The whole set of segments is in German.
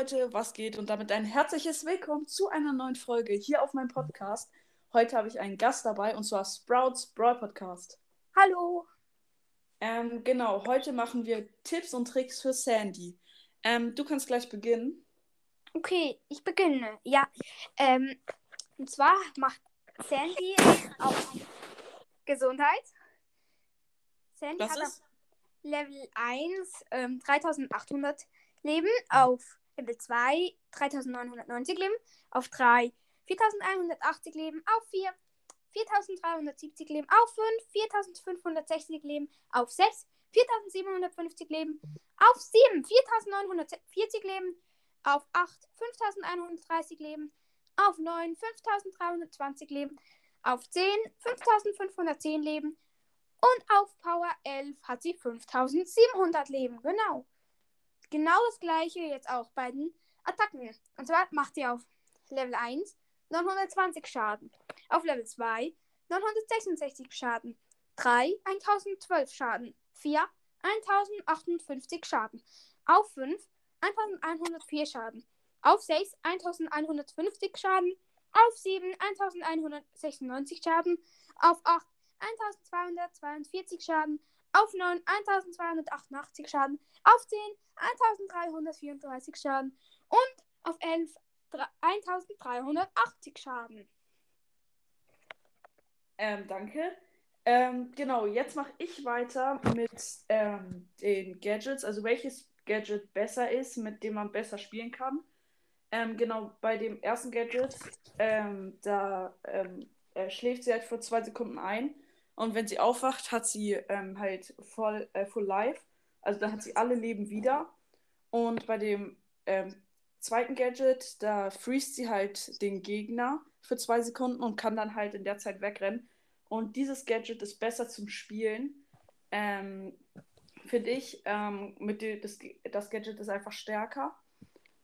Leute, was geht? Und damit ein herzliches Willkommen zu einer neuen Folge hier auf meinem Podcast. Heute habe ich einen Gast dabei und zwar Sprouts Brawl Podcast. Hallo. Ähm, genau, heute machen wir Tipps und Tricks für Sandy. Ähm, du kannst gleich beginnen. Okay, ich beginne. Ja, ähm, und zwar macht Sandy auf Gesundheit. Sandy Was hat ist? auf Level 1 ähm, 3800 Leben, auf Level 2 3990 Leben, auf 3 4180 Leben, auf 4 4370 Leben, auf 5 4560 Leben, auf 6 4750 Leben, auf 7 4940 Leben, auf 8 5130 Leben, auf 9 5320 Leben, auf 10 5510 Leben und auf Power 11 hat sie 5700 Leben. Genau. Genau das gleiche jetzt auch bei den Attacken. Und zwar macht sie auf Level 1 920 Schaden, auf Level 2 966 Schaden, 3 1012 Schaden, 4 1058 Schaden, auf 5 1104 Schaden, auf 6 1150 Schaden, auf 7 1196 Schaden, auf 8 1242 Schaden, auf 9 1288 Schaden, auf 10 1334 Schaden und auf 11 dre- 1380 Schaden. Ähm, danke. Ähm, genau, jetzt mache ich weiter mit ähm, den Gadgets, also welches Gadget besser ist, mit dem man besser spielen kann. Ähm, genau, bei dem ersten Gadget, ähm, da ähm, äh, schläft sie halt für zwei Sekunden ein und wenn sie aufwacht, hat sie ähm, halt voll, äh, full life, also dann hat sie alle Leben wieder. Und bei dem ähm, zweiten Gadget, da freest sie halt den Gegner für zwei Sekunden und kann dann halt in der Zeit wegrennen. Und dieses Gadget ist besser zum Spielen. Ähm, Finde ich. Ähm, mit dem, das, das Gadget ist einfach stärker.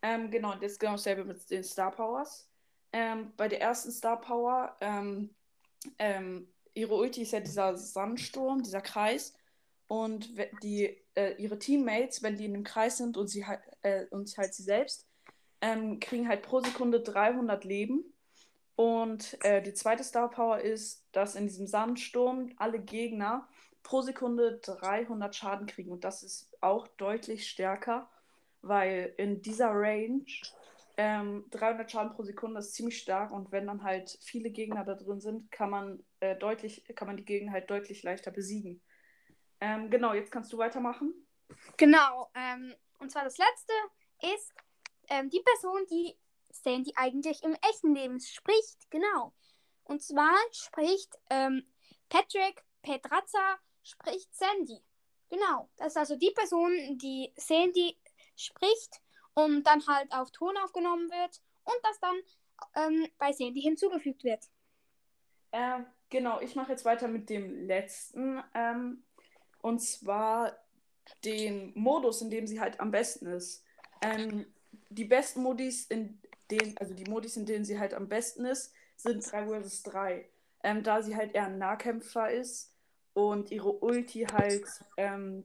Ähm, genau, das ist genau dasselbe mit den Star Powers. Ähm, bei der ersten Star Power, ähm, ähm, ihre Ulti ist ja dieser Sandsturm, dieser Kreis. Und die, äh, ihre Teammates, wenn die in dem Kreis sind und sie halt, äh, und halt sie selbst, ähm, kriegen halt pro Sekunde 300 Leben. Und äh, die zweite Star Power ist, dass in diesem Sandsturm alle Gegner pro Sekunde 300 Schaden kriegen. Und das ist auch deutlich stärker, weil in dieser Range ähm, 300 Schaden pro Sekunde ist ziemlich stark. Und wenn dann halt viele Gegner da drin sind, kann man, äh, deutlich, kann man die Gegner halt deutlich leichter besiegen. Ähm, genau, jetzt kannst du weitermachen. Genau. Ähm, und zwar das letzte ist ähm, die Person, die Sandy eigentlich im echten Leben spricht. Genau. Und zwar spricht ähm, Patrick Pedrazza spricht Sandy. Genau. Das ist also die Person, die Sandy spricht und dann halt auf Ton aufgenommen wird und das dann ähm, bei Sandy hinzugefügt wird. Ähm, genau, ich mache jetzt weiter mit dem letzten. Ähm, und zwar den Modus, in dem sie halt am besten ist. Ähm, die besten Modis, in denen, also die Modis, in denen sie halt am besten ist, sind 3 vs 3. Ähm, da sie halt eher ein Nahkämpfer ist und ihre Ulti halt ähm,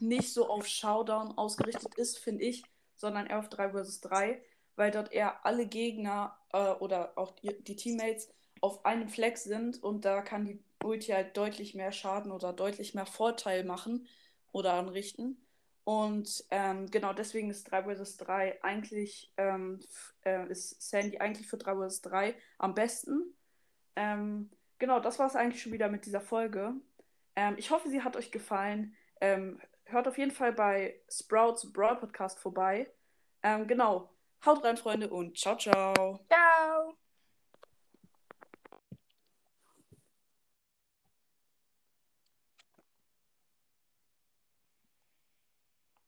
nicht so auf Showdown ausgerichtet ist, finde ich, sondern eher auf 3 vs 3, weil dort eher alle Gegner äh, oder auch die, die Teammates auf einem Fleck sind und da kann die Ulti halt deutlich mehr Schaden oder deutlich mehr Vorteil machen oder anrichten. Und ähm, genau deswegen ist 3 vs 3 eigentlich, ähm, äh, ist Sandy eigentlich für 3 vs 3 am besten. Ähm, genau, das war es eigentlich schon wieder mit dieser Folge. Ähm, ich hoffe, sie hat euch gefallen. Hört auf jeden Fall bei Sprouts Brawl Podcast vorbei. Ähm, genau, haut rein, Freunde, und ciao, ciao. Ciao!